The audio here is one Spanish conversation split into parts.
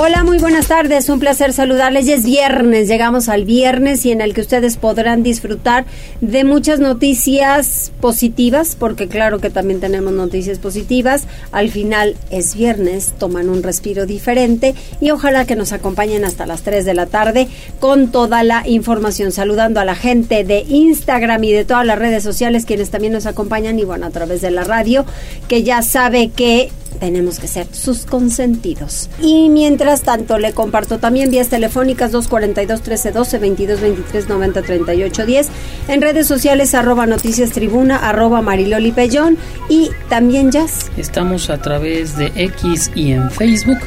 Hola, muy buenas tardes. Un placer saludarles. Ya es viernes, llegamos al viernes y en el que ustedes podrán disfrutar de muchas noticias positivas, porque claro que también tenemos noticias positivas. Al final es viernes, toman un respiro diferente y ojalá que nos acompañen hasta las 3 de la tarde con toda la información. Saludando a la gente de Instagram y de todas las redes sociales, quienes también nos acompañan y bueno, a través de la radio, que ya sabe que tenemos que ser sus consentidos. Y mientras tanto, le comparto también vías telefónicas 242 1312 2223 90 38 10 en redes sociales arroba noticias tribuna mariloli pellón y también jazz. Estamos a través de X y en Facebook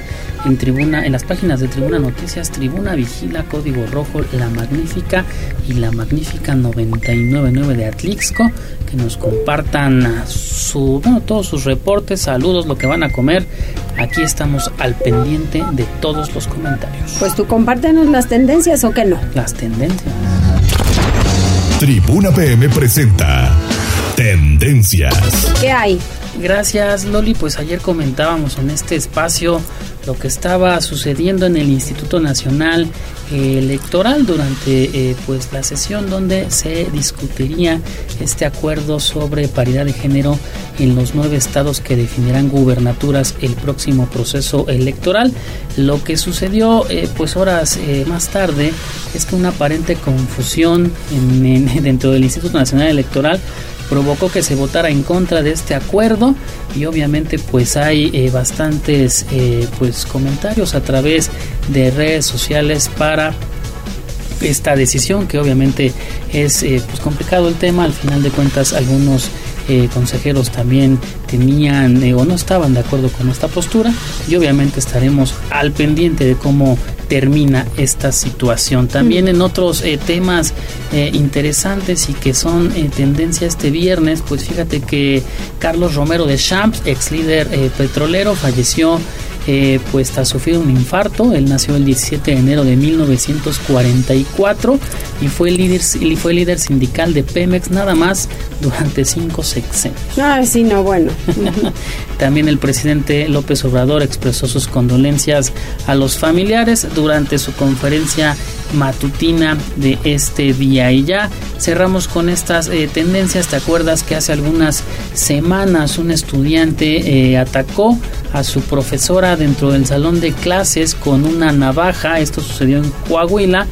en Tribuna, en las páginas de Tribuna Noticias, Tribuna Vigila, Código Rojo, La Magnífica y La Magnífica 999 de Atlixco, que nos compartan su, bueno, todos sus reportes, saludos, lo que van a comer. Aquí estamos al pendiente de todos los comentarios. Pues tú compártenos las tendencias o qué no. Las tendencias. Tribuna PM presenta Tendencias. ¿Qué hay? Gracias Loli, pues ayer comentábamos en este espacio lo que estaba sucediendo en el Instituto Nacional Electoral durante eh, pues la sesión donde se discutiría este acuerdo sobre paridad de género en los nueve estados que definirán gubernaturas el próximo proceso electoral. Lo que sucedió eh, pues horas eh, más tarde es que una aparente confusión dentro del Instituto Nacional Electoral provocó que se votara en contra de este acuerdo y obviamente pues hay eh, bastantes eh, pues comentarios a través de redes sociales para esta decisión que obviamente es eh, pues complicado el tema. Al final de cuentas algunos consejeros también tenían o no estaban de acuerdo con esta postura y obviamente estaremos al pendiente de cómo termina esta situación. También en otros eh, temas eh, interesantes y que son eh, tendencia este viernes, pues fíjate que Carlos Romero de Champs, ex líder petrolero, falleció eh, pues tras sufrir un infarto. Él nació el 17 de enero de 1944 y fue líder, y fue líder sindical de Pemex nada más durante cinco sexenios. Ah, sí, no, bueno. También el presidente López Obrador expresó sus condolencias a los familiares durante su conferencia matutina de este día. Y ya cerramos con estas eh, tendencias. ¿Te acuerdas que hace algunas semanas un estudiante eh, atacó a su profesora dentro del salón de clases con una navaja? Esto sucedió en Coahuila.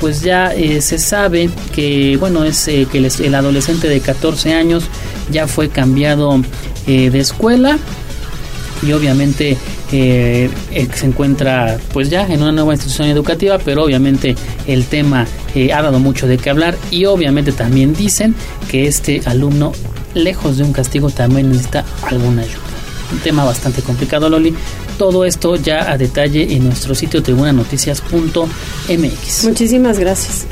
Pues ya eh, se sabe que, bueno, es que el, adolescente de 14 años ya fue cambiado de escuela y obviamente eh, se encuentra pues ya en una nueva institución educativa, pero obviamente el tema eh, ha dado mucho de qué hablar y obviamente también dicen que este alumno, lejos de un castigo, también necesita alguna ayuda. Un tema bastante complicado, Loli. Todo esto ya a detalle en nuestro sitio tribunanoticias.mx. Muchísimas gracias.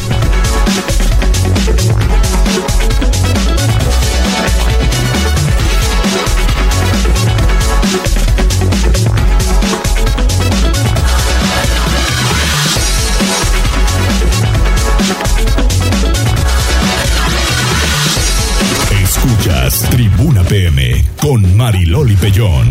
Mariloli.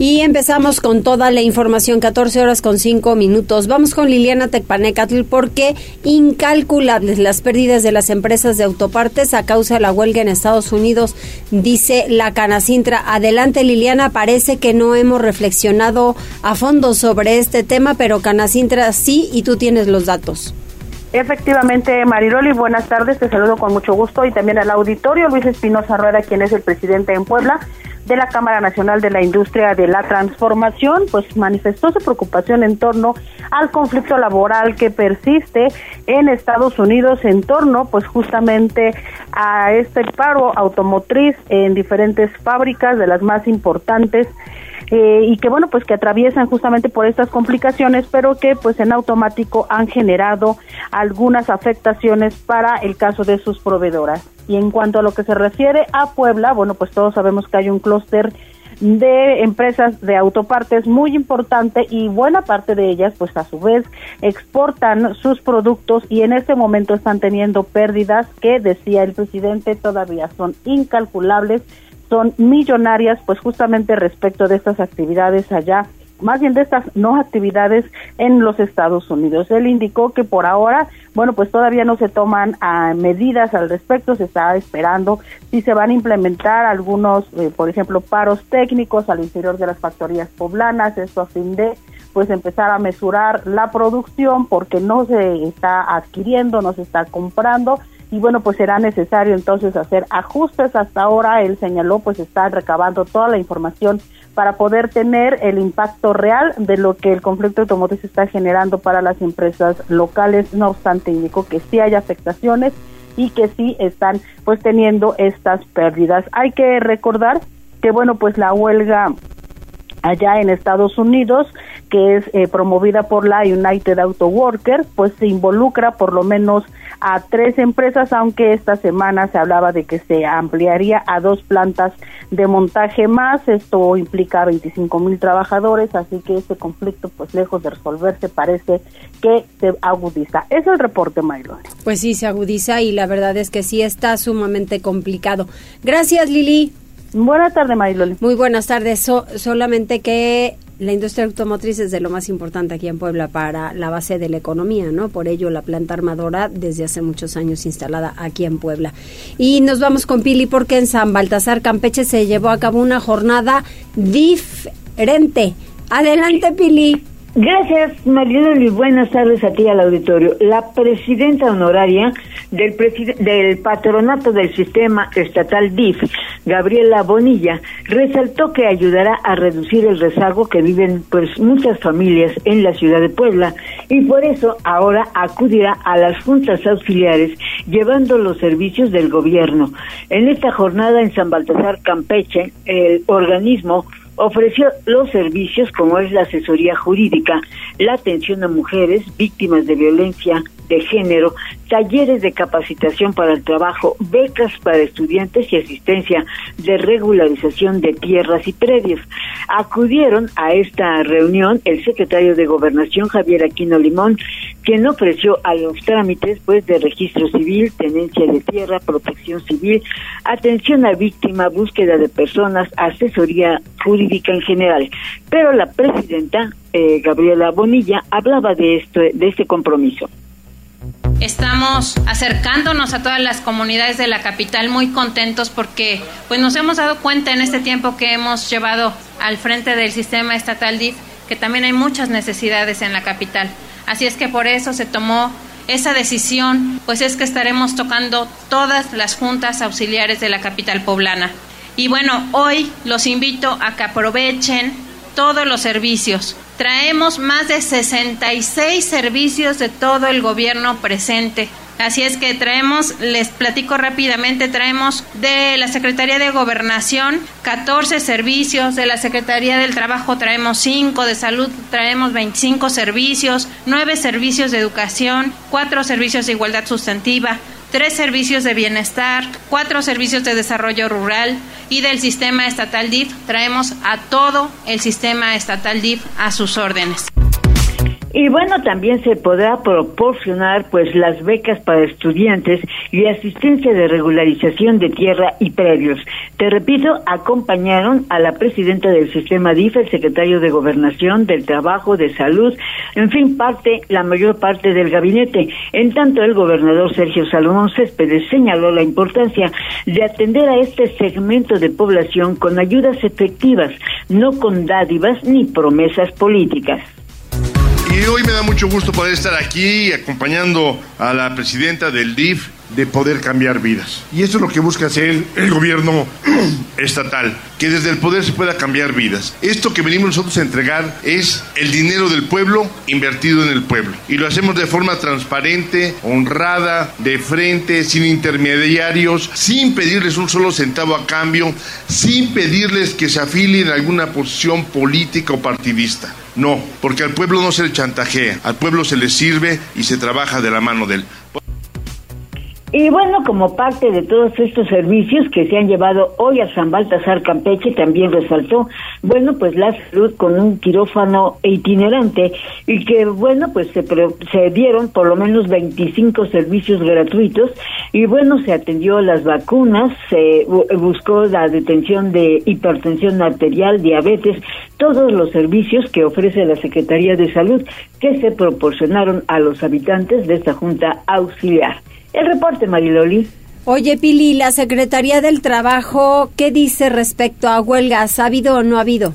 Y empezamos con toda la información, 14 horas con 5 minutos. Vamos con Liliana Tecpanecatl porque incalculables las pérdidas de las empresas de autopartes a causa de la huelga en Estados Unidos, dice la Canacintra. Adelante Liliana, parece que no hemos reflexionado a fondo sobre este tema, pero Canacintra sí y tú tienes los datos. Efectivamente, Mariroli, buenas tardes, te saludo con mucho gusto y también al auditorio Luis Espinosa Rueda, quien es el presidente en Puebla de la Cámara Nacional de la Industria de la Transformación, pues manifestó su preocupación en torno al conflicto laboral que persiste en Estados Unidos en torno pues justamente a este paro automotriz en diferentes fábricas de las más importantes eh, y que bueno, pues que atraviesan justamente por estas complicaciones, pero que pues en automático han generado algunas afectaciones para el caso de sus proveedoras. Y en cuanto a lo que se refiere a Puebla, bueno, pues todos sabemos que hay un clúster de empresas de autopartes muy importante y buena parte de ellas pues a su vez exportan sus productos y en este momento están teniendo pérdidas que decía el presidente todavía son incalculables, son millonarias pues justamente respecto de estas actividades allá más bien de estas no actividades en los Estados Unidos. Él indicó que por ahora, bueno, pues todavía no se toman ah, medidas al respecto, se está esperando si se van a implementar algunos, eh, por ejemplo, paros técnicos al interior de las factorías poblanas, esto a fin de pues empezar a mesurar la producción porque no se está adquiriendo, no se está comprando y bueno, pues será necesario entonces hacer ajustes. Hasta ahora él señaló, pues está recabando toda la información para poder tener el impacto real de lo que el conflicto automotriz está generando para las empresas locales. No obstante, indicó que sí hay afectaciones y que sí están pues teniendo estas pérdidas. Hay que recordar que bueno, pues la huelga allá en Estados Unidos, que es eh, promovida por la United Auto Workers, pues se involucra por lo menos a tres empresas, aunque esta semana se hablaba de que se ampliaría a dos plantas de montaje más. Esto implica 25 mil trabajadores, así que este conflicto, pues lejos de resolverse, parece que se agudiza. Es el reporte, Maylon. Pues sí, se agudiza y la verdad es que sí está sumamente complicado. Gracias, Lili. Buenas tardes, Mayloli. Muy buenas tardes. solamente que la industria automotriz es de lo más importante aquí en Puebla para la base de la economía, ¿no? Por ello, la planta armadora desde hace muchos años instalada aquí en Puebla. Y nos vamos con Pili porque en San Baltasar, Campeche, se llevó a cabo una jornada diferente. Adelante, Pili. Gracias, Mariano, y buenas tardes a ti al auditorio. La presidenta honoraria del, del patronato del sistema estatal DIF, Gabriela Bonilla, resaltó que ayudará a reducir el rezago que viven pues muchas familias en la ciudad de Puebla y por eso ahora acudirá a las juntas auxiliares llevando los servicios del gobierno. En esta jornada en San Baltasar, Campeche, el organismo ofreció los servicios como es la asesoría jurídica, la atención a mujeres víctimas de violencia de género, talleres de capacitación para el trabajo, becas para estudiantes y asistencia de regularización de tierras y predios. Acudieron a esta reunión el secretario de Gobernación Javier Aquino Limón, quien ofreció a los trámites pues de registro civil, tenencia de tierra, protección civil, atención a víctima, búsqueda de personas, asesoría jurídica en general. Pero la presidenta eh, Gabriela Bonilla hablaba de este, de este compromiso. Estamos acercándonos a todas las comunidades de la capital muy contentos porque pues nos hemos dado cuenta en este tiempo que hemos llevado al frente del sistema estatal DIF que también hay muchas necesidades en la capital. Así es que por eso se tomó esa decisión, pues es que estaremos tocando todas las juntas auxiliares de la capital poblana. Y bueno, hoy los invito a que aprovechen todos los servicios. Traemos más de 66 servicios de todo el gobierno presente. Así es que traemos, les platico rápidamente, traemos de la Secretaría de Gobernación 14 servicios, de la Secretaría del Trabajo traemos 5, de Salud traemos 25 servicios, 9 servicios de educación, 4 servicios de igualdad sustantiva, tres servicios de bienestar, cuatro servicios de desarrollo rural y del sistema estatal DIF. Traemos a todo el sistema estatal DIF a sus órdenes. Y bueno, también se podrá proporcionar pues las becas para estudiantes y asistencia de regularización de tierra y predios. Te repito, acompañaron a la presidenta del sistema DIF, el secretario de Gobernación, del Trabajo, de Salud, en fin, parte, la mayor parte del gabinete. En tanto, el gobernador Sergio Salomón Céspedes señaló la importancia de atender a este segmento de población con ayudas efectivas, no con dádivas ni promesas políticas. Y hoy me da mucho gusto poder estar aquí acompañando a la presidenta del DIF, de poder cambiar vidas. Y eso es lo que busca hacer el gobierno estatal, que desde el poder se pueda cambiar vidas. Esto que venimos nosotros a entregar es el dinero del pueblo invertido en el pueblo. Y lo hacemos de forma transparente, honrada, de frente, sin intermediarios, sin pedirles un solo centavo a cambio, sin pedirles que se afilien a alguna posición política o partidista. No, porque al pueblo no se le chantajea, al pueblo se le sirve y se trabaja de la mano de él. Y bueno, como parte de todos estos servicios que se han llevado hoy a San Baltasar Campeche, también resaltó, bueno, pues la salud con un quirófano itinerante y que, bueno, pues se, se dieron por lo menos 25 servicios gratuitos y bueno, se atendió las vacunas, se buscó la detención de hipertensión arterial, diabetes, todos los servicios que ofrece la Secretaría de Salud que se proporcionaron a los habitantes de esta Junta Auxiliar. El reporte, Mariloli. Oye, Pili, la Secretaría del Trabajo, ¿qué dice respecto a huelgas? ¿Ha habido o no ha habido?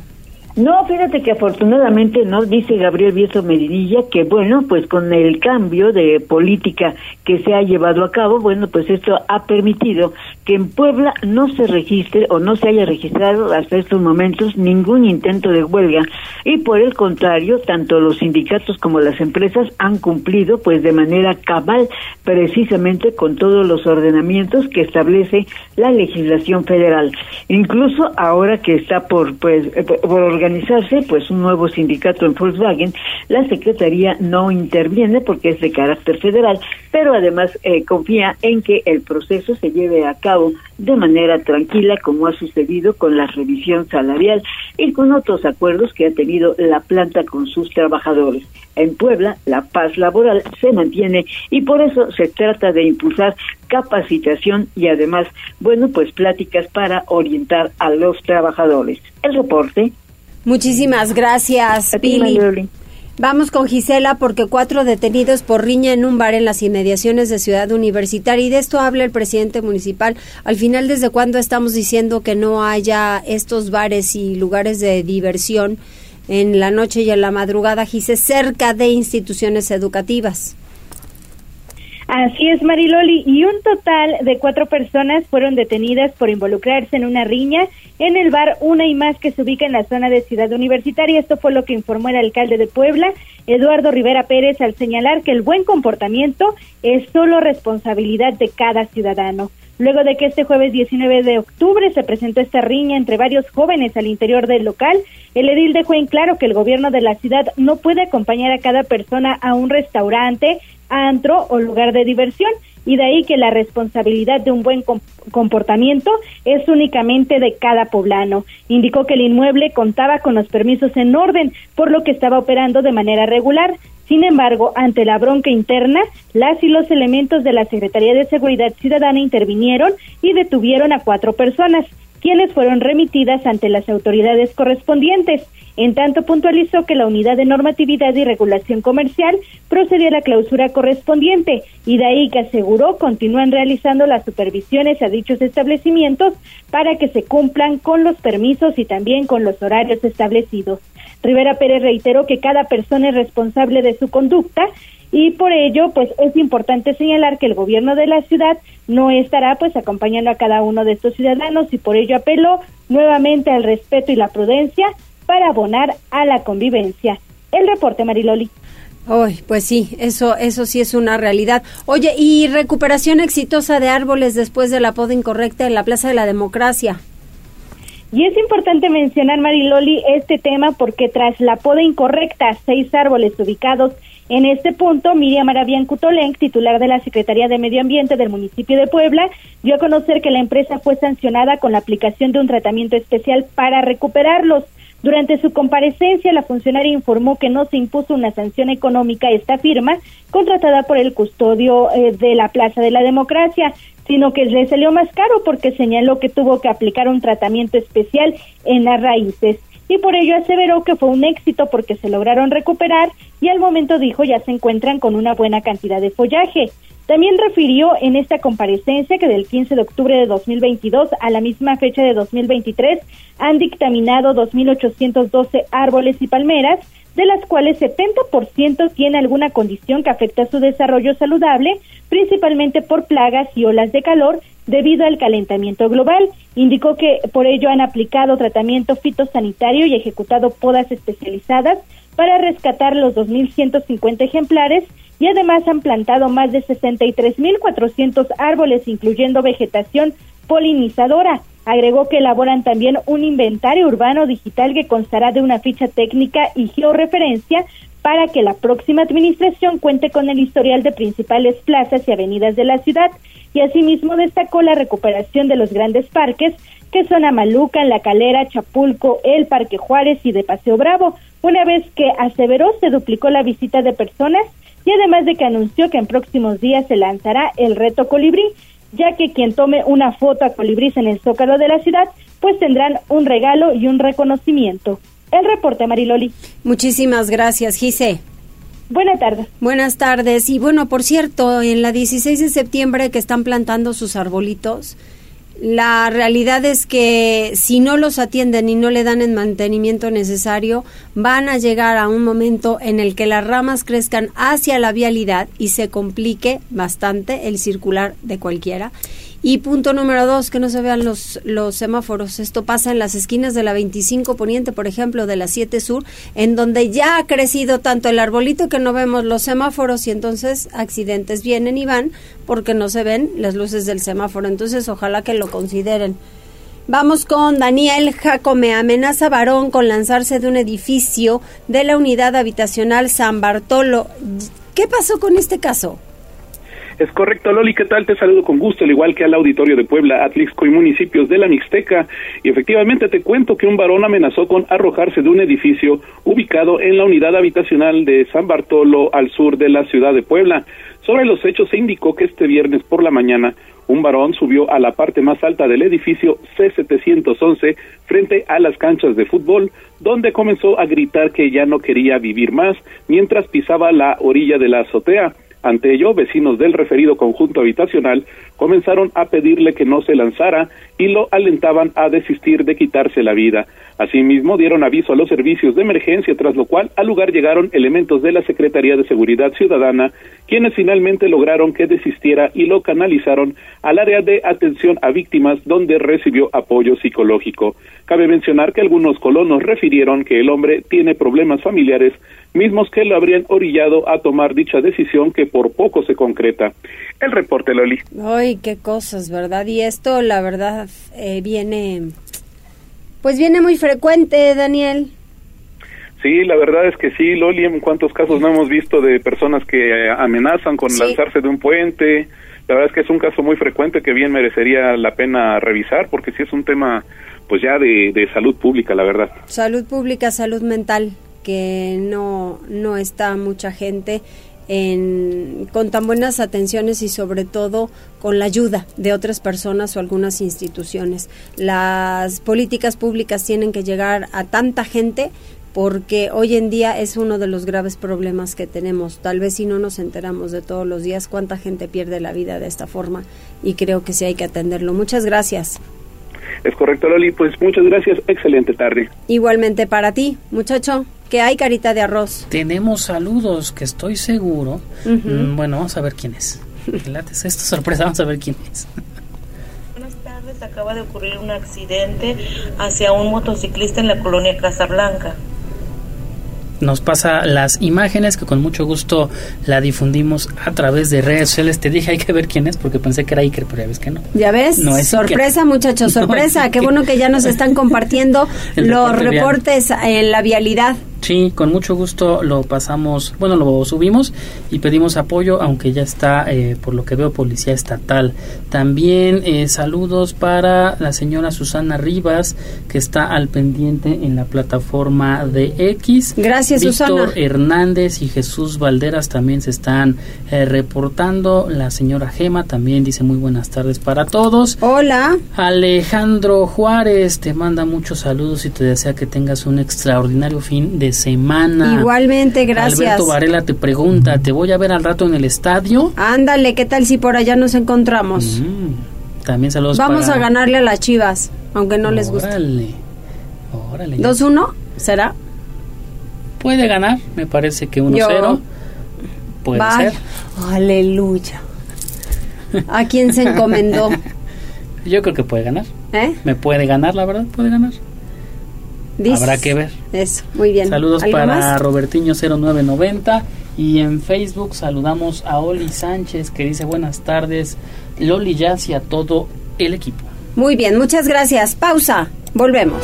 No, fíjate que afortunadamente no dice Gabriel Vieso Medinilla que bueno, pues con el cambio de política que se ha llevado a cabo, bueno, pues esto ha permitido que en Puebla no se registre o no se haya registrado hasta estos momentos ningún intento de huelga y por el contrario, tanto los sindicatos como las empresas han cumplido pues de manera cabal precisamente con todos los ordenamientos que establece la legislación federal. Incluso ahora que está por pues por organizar organizarse pues un nuevo sindicato en Volkswagen, la Secretaría no interviene porque es de carácter federal, pero además eh, confía en que el proceso se lleve a cabo de manera tranquila como ha sucedido con la revisión salarial y con otros acuerdos que ha tenido la planta con sus trabajadores. En Puebla, la paz laboral se mantiene y por eso se trata de impulsar capacitación y además, bueno, pues pláticas para orientar a los trabajadores. El reporte Muchísimas gracias, Pili. Vamos con Gisela porque cuatro detenidos por riña en un bar en las inmediaciones de Ciudad Universitaria y de esto habla el presidente municipal. Al final, ¿desde cuándo estamos diciendo que no haya estos bares y lugares de diversión en la noche y en la madrugada, Gisela, cerca de instituciones educativas? Así es, Mariloli, y un total de cuatro personas fueron detenidas por involucrarse en una riña en el bar Una y Más que se ubica en la zona de Ciudad Universitaria. Esto fue lo que informó el alcalde de Puebla, Eduardo Rivera Pérez, al señalar que el buen comportamiento es solo responsabilidad de cada ciudadano. Luego de que este jueves 19 de octubre se presentó esta riña entre varios jóvenes al interior del local, el edil dejó en claro que el gobierno de la ciudad no puede acompañar a cada persona a un restaurante antro o lugar de diversión y de ahí que la responsabilidad de un buen comportamiento es únicamente de cada poblano. Indicó que el inmueble contaba con los permisos en orden, por lo que estaba operando de manera regular. Sin embargo, ante la bronca interna, las y los elementos de la Secretaría de Seguridad Ciudadana intervinieron y detuvieron a cuatro personas, quienes fueron remitidas ante las autoridades correspondientes. En tanto, puntualizó que la Unidad de Normatividad y Regulación Comercial procedió a la clausura correspondiente y de ahí que aseguró continúan realizando las supervisiones a dichos establecimientos para que se cumplan con los permisos y también con los horarios establecidos. Rivera Pérez reiteró que cada persona es responsable de su conducta y por ello pues es importante señalar que el gobierno de la ciudad no estará pues acompañando a cada uno de estos ciudadanos y por ello apeló nuevamente al respeto y la prudencia para abonar a la convivencia. El reporte, Mariloli. Ay, pues sí, eso, eso sí es una realidad. Oye, y recuperación exitosa de árboles después de la poda incorrecta en la Plaza de la Democracia. Y es importante mencionar, Mariloli, este tema porque tras la poda incorrecta, seis árboles ubicados en este punto, Miriam Arabian Cutoleng, titular de la Secretaría de Medio Ambiente del municipio de Puebla, dio a conocer que la empresa fue sancionada con la aplicación de un tratamiento especial para recuperarlos. Durante su comparecencia, la funcionaria informó que no se impuso una sanción económica a esta firma, contratada por el custodio eh, de la Plaza de la Democracia, sino que le salió más caro porque señaló que tuvo que aplicar un tratamiento especial en las raíces y por ello aseveró que fue un éxito porque se lograron recuperar y al momento dijo ya se encuentran con una buena cantidad de follaje. También refirió en esta comparecencia que del 15 de octubre de 2022 a la misma fecha de 2023 han dictaminado 2.812 árboles y palmeras, de las cuales 70% tiene alguna condición que afecta su desarrollo saludable, principalmente por plagas y olas de calor debido al calentamiento global. Indicó que por ello han aplicado tratamiento fitosanitario y ejecutado podas especializadas para rescatar los 2.150 ejemplares y además han plantado más de 63.400 árboles, incluyendo vegetación polinizadora. Agregó que elaboran también un inventario urbano digital que constará de una ficha técnica y georreferencia para que la próxima administración cuente con el historial de principales plazas y avenidas de la ciudad y asimismo destacó la recuperación de los grandes parques que son Amaluca, La Calera, Chapulco, el Parque Juárez y de Paseo Bravo, una vez que aseveró se duplicó la visita de personas y además de que anunció que en próximos días se lanzará el reto colibrí, ya que quien tome una foto a colibrís en el zócalo de la ciudad, pues tendrán un regalo y un reconocimiento. El reporte, Mariloli. Muchísimas gracias, Gise. Buenas tardes. Buenas tardes. Y bueno, por cierto, en la 16 de septiembre que están plantando sus arbolitos, la realidad es que si no los atienden y no le dan el mantenimiento necesario, van a llegar a un momento en el que las ramas crezcan hacia la vialidad y se complique bastante el circular de cualquiera. Y punto número dos, que no se vean los, los semáforos. Esto pasa en las esquinas de la 25 Poniente, por ejemplo, de la 7 Sur, en donde ya ha crecido tanto el arbolito que no vemos los semáforos y entonces accidentes vienen y van porque no se ven las luces del semáforo. Entonces, ojalá que lo consideren. Vamos con Daniel Jacome. Amenaza varón con lanzarse de un edificio de la unidad habitacional San Bartolo. ¿Qué pasó con este caso? Es correcto, Loli, ¿qué tal? Te saludo con gusto, al igual que al auditorio de Puebla, Atlixco y municipios de la Mixteca. Y efectivamente te cuento que un varón amenazó con arrojarse de un edificio ubicado en la unidad habitacional de San Bartolo, al sur de la ciudad de Puebla. Sobre los hechos se indicó que este viernes por la mañana un varón subió a la parte más alta del edificio C711 frente a las canchas de fútbol, donde comenzó a gritar que ya no quería vivir más mientras pisaba la orilla de la azotea. Ante ello, vecinos del referido conjunto habitacional comenzaron a pedirle que no se lanzara y lo alentaban a desistir de quitarse la vida. Asimismo, dieron aviso a los servicios de emergencia, tras lo cual al lugar llegaron elementos de la Secretaría de Seguridad Ciudadana, quienes finalmente lograron que desistiera y lo canalizaron al área de atención a víctimas, donde recibió apoyo psicológico. Cabe mencionar que algunos colonos refirieron que el hombre tiene problemas familiares, mismos que lo habrían orillado a tomar dicha decisión que por poco se concreta. El reporte, Loli. Ay, qué cosas, ¿verdad? Y esto, la verdad, eh, viene pues viene muy frecuente, Daniel. Sí, la verdad es que sí, Loli, en cuántos casos no hemos visto de personas que eh, amenazan con lanzarse de un puente. La verdad es que es un caso muy frecuente que bien merecería la pena revisar porque sí es un tema pues ya de, de salud pública, la verdad. Salud pública, salud mental, que no, no está mucha gente con tan buenas atenciones y sobre todo con la ayuda de otras personas o algunas instituciones. Las políticas públicas tienen que llegar a tanta gente porque hoy en día es uno de los graves problemas que tenemos. Tal vez si no nos enteramos de todos los días cuánta gente pierde la vida de esta forma y creo que sí hay que atenderlo. Muchas gracias. Es correcto, Loli. Pues muchas gracias. Excelente tarde. Igualmente para ti, muchacho. Que hay, carita de arroz? Tenemos saludos que estoy seguro. Mm, bueno, vamos a ver quién es. es esta sorpresa, vamos a ver quién es. Buenas tardes. Acaba de ocurrir un accidente hacia un motociclista en la colonia Casablanca nos pasa las imágenes que con mucho gusto la difundimos a través de redes sociales. Te dije hay que ver quién es porque pensé que era Iker, pero ya ves que no. Ya ves, no es sorpresa muchachos, sorpresa. Qué bueno que ya nos están compartiendo los reportes en la vialidad. Sí, con mucho gusto lo pasamos, bueno, lo subimos y pedimos apoyo, aunque ya está, eh, por lo que veo, Policía Estatal. También eh, saludos para la señora Susana Rivas, que está al pendiente en la plataforma de X. Gracias, Víctor Hernández y Jesús Valderas también se están eh, reportando. La señora Gema también dice muy buenas tardes para todos. Hola. Alejandro Juárez te manda muchos saludos y te desea que tengas un extraordinario fin de semana. Igualmente, gracias. Alberto Varela te pregunta, ¿te voy a ver al rato en el estadio? Ándale, ¿qué tal si por allá nos encontramos? Mm, también saludos Vamos a ganarle a las chivas, aunque no les guste. Órale. Órale. ¿2-1? ¿Será? Puede ganar, me parece que 1-0. Puede ser. Aleluya. ¿A quién se encomendó? Yo creo que puede ganar. ¿Eh? Me puede ganar, la verdad, puede ganar. Habrá que ver. Eso, muy bien. Saludos para Robertiño0990 y en Facebook saludamos a Oli Sánchez que dice buenas tardes, Loli Jazz y a todo el equipo. Muy bien, muchas gracias. Pausa. Volvemos.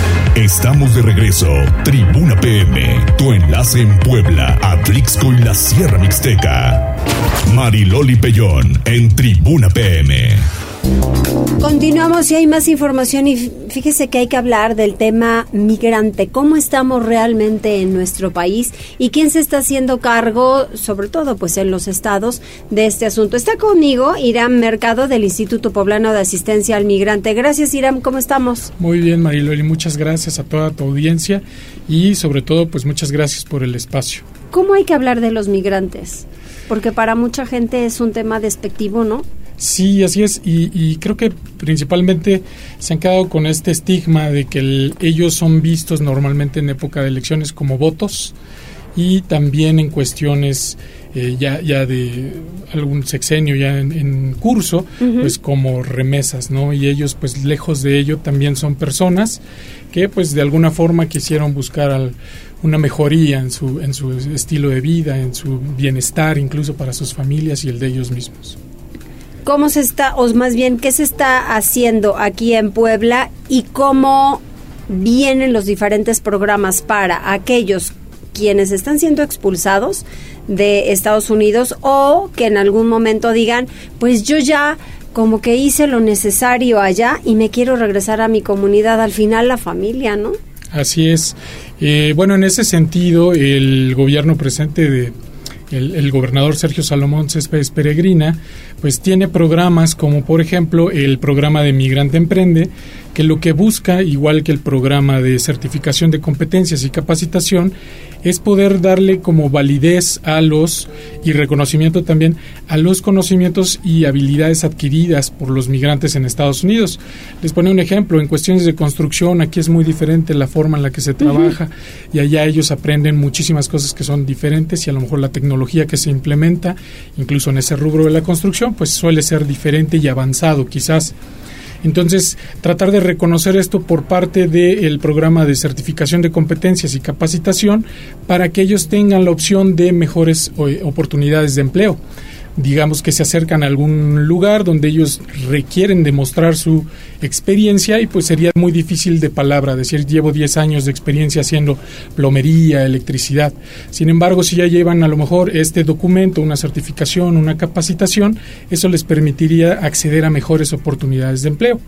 Estamos de regreso. Tribuna PM, tu enlace en Puebla, Atlixco y la Sierra Mixteca. Mariloli Pellón en Tribuna PM. Continuamos y hay más información y fíjese que hay que hablar del tema migrante, cómo estamos realmente en nuestro país y quién se está haciendo cargo, sobre todo pues en los estados, de este asunto. Está conmigo Irán Mercado del Instituto Poblano de Asistencia al Migrante. Gracias Irán, ¿cómo estamos? Muy bien Mariloli, muchas gracias a toda tu audiencia y sobre todo pues muchas gracias por el espacio. ¿Cómo hay que hablar de los migrantes? Porque para mucha gente es un tema despectivo, ¿no? Sí, así es, y, creo que principalmente se han quedado con este estigma de que ellos son vistos normalmente en época de elecciones como votos y también en cuestiones eh, ya, ya de algún sexenio ya en, curso, pues como remesas, ¿no? Y ellos, pues lejos de ello, también son personas que, pues de alguna forma quisieron buscar una mejoría en su, en su estilo de vida, en su bienestar, incluso para sus familias y el de ellos mismos cómo se está, o más bien, qué se está haciendo aquí en Puebla y cómo vienen los diferentes programas para aquellos quienes están siendo expulsados de Estados Unidos o que en algún momento digan, pues yo ya como que hice lo necesario allá y me quiero regresar a mi comunidad, al final la familia, ¿no? Así es. Eh, bueno, en ese sentido, el gobierno presente de el, el, gobernador Sergio Salomón Céspedes Peregrina, pues tiene programas como por ejemplo el programa de Migrante Emprende, que lo que busca, igual que el programa de certificación de competencias y capacitación, es poder darle como validez a los y reconocimiento también a los conocimientos y habilidades adquiridas por los migrantes en Estados Unidos. Les pone un ejemplo, en cuestiones de construcción, aquí es muy diferente la forma en la que se trabaja y allá ellos aprenden muchísimas cosas que son diferentes y a lo mejor la tecnología que se implementa, incluso en ese rubro de la construcción, pues suele ser diferente y avanzado quizás. Entonces, tratar de reconocer esto por parte del programa de certificación de competencias y capacitación para que ellos tengan la opción de mejores eh, oportunidades de empleo digamos que se acercan a algún lugar donde ellos requieren demostrar su experiencia y pues sería muy difícil de palabra decir llevo 10 años de experiencia haciendo plomería, electricidad. Sin embargo, si ya llevan a lo mejor este documento, una certificación, una capacitación, eso les permitiría acceder a mejores oportunidades de empleo.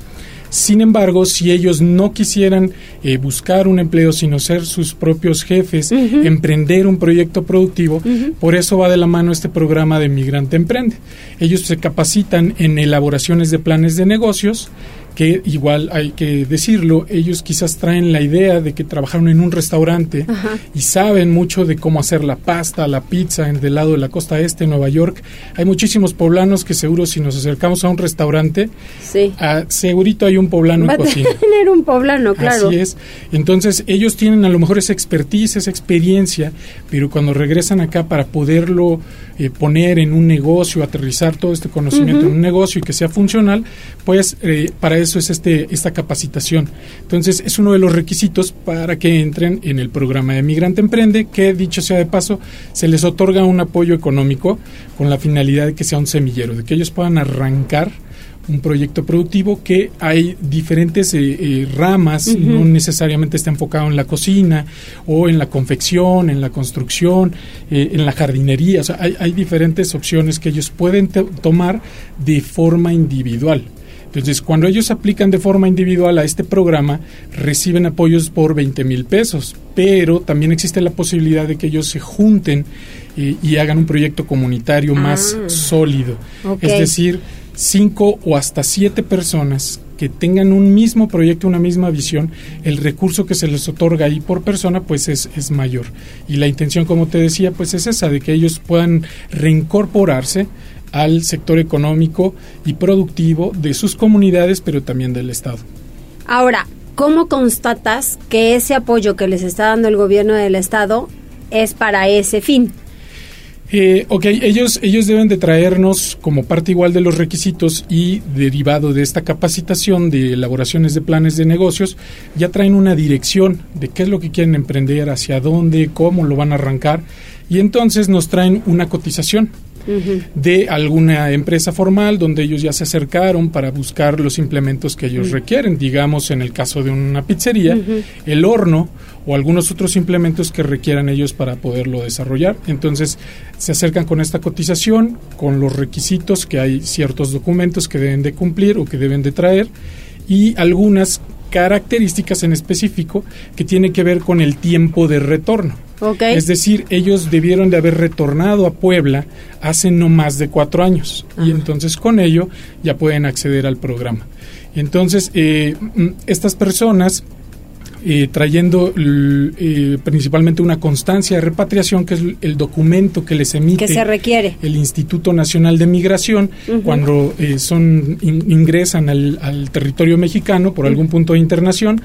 Sin embargo, si ellos no quisieran eh, buscar un empleo, sino ser sus propios jefes, emprender un proyecto productivo, por eso va de la mano este programa de Migrante Emprende. Ellos se capacitan en elaboraciones de planes de negocios, que igual hay que decirlo, ellos quizás traen la idea de que trabajaron en un restaurante y saben mucho de cómo hacer la pasta, la pizza en del lado de la costa este, Nueva York. Hay muchísimos poblanos que seguro si nos acercamos a un restaurante, sí. Segurito hay un poblano Va en cocina. tener un poblano, claro. Así es. Entonces ellos tienen a lo mejor esa expertise, esa experiencia, pero cuando regresan acá para poderlo eh, poner en un negocio, aterrizar todo este conocimiento en un negocio y que sea funcional, pues eh, para eso es este, esta capacitación. Entonces es uno de los requisitos para que entren en el programa de Migrante Emprende, que dicho sea de paso, se les otorga un apoyo económico con la finalidad de que sea un semillero, de que ellos puedan arrancar un proyecto productivo que hay diferentes eh, eh, ramas, no necesariamente está enfocado en la cocina o en la confección, en la construcción, eh, en la jardinería, o sea, hay, hay diferentes opciones que ellos pueden tomar de forma individual. Entonces, cuando ellos aplican de forma individual a este programa, reciben apoyos por 20 mil pesos, pero también existe la posibilidad de que ellos se junten y hagan un proyecto comunitario más Ah. sólido. Es decir, cinco o hasta siete personas que tengan un mismo proyecto, una misma visión, el recurso que se les otorga ahí por persona pues es, es mayor. Y la intención, como te decía, pues es esa, de que ellos puedan reincorporarse al sector económico y productivo de sus comunidades, pero también del Estado. Ahora, ¿cómo constatas que ese apoyo que les está dando el gobierno del estado es para ese fin? Eh, ok, ellos, ellos deben de traernos como parte igual de los requisitos y derivado de esta capacitación de elaboraciones de planes de negocios, ya traen una dirección de qué es lo que quieren emprender, hacia dónde, cómo lo van a arrancar y entonces nos traen una cotización de alguna empresa formal donde ellos ya se acercaron para buscar los implementos que ellos requieren, digamos en el caso de una pizzería, el horno o algunos otros implementos que requieran ellos para poderlo desarrollar. Entonces se acercan con esta cotización, con los requisitos que hay ciertos documentos que deben de cumplir o que deben de traer y algunas características en específico que tiene que ver con el tiempo de retorno. Es decir, ellos debieron de haber retornado a Puebla hace no más de cuatro años. Y entonces con ello ya pueden acceder al programa. Entonces, eh, mm, estas personas eh, trayendo eh, principalmente una constancia de repatriación, que es el documento que les emite Que se requiere. el Instituto Nacional de Migración cuando eh, son in- ingresan al, al territorio mexicano por algún punto de internación